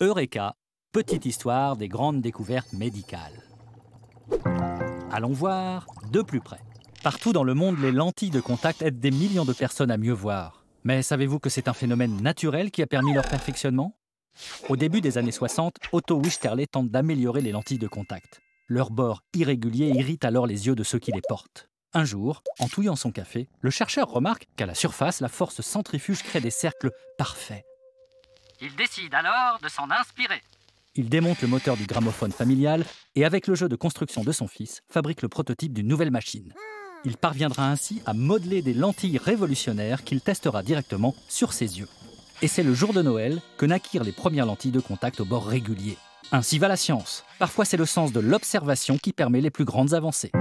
Eureka, petite histoire des grandes découvertes médicales. Allons voir de plus près. Partout dans le monde, les lentilles de contact aident des millions de personnes à mieux voir. Mais savez-vous que c'est un phénomène naturel qui a permis leur perfectionnement? Au début des années 60, Otto Wichterle tente d'améliorer les lentilles de contact. Leur bord irrégulier irrite alors les yeux de ceux qui les portent. Un jour, en touillant son café, le chercheur remarque qu'à la surface, la force centrifuge crée des cercles parfaits. Il décide alors de s'en inspirer. Il démonte le moteur du gramophone familial et avec le jeu de construction de son fils, fabrique le prototype d'une nouvelle machine. Il parviendra ainsi à modeler des lentilles révolutionnaires qu'il testera directement sur ses yeux. Et c'est le jour de Noël que naquirent les premières lentilles de contact au bord régulier. Ainsi va la science. Parfois c'est le sens de l'observation qui permet les plus grandes avancées.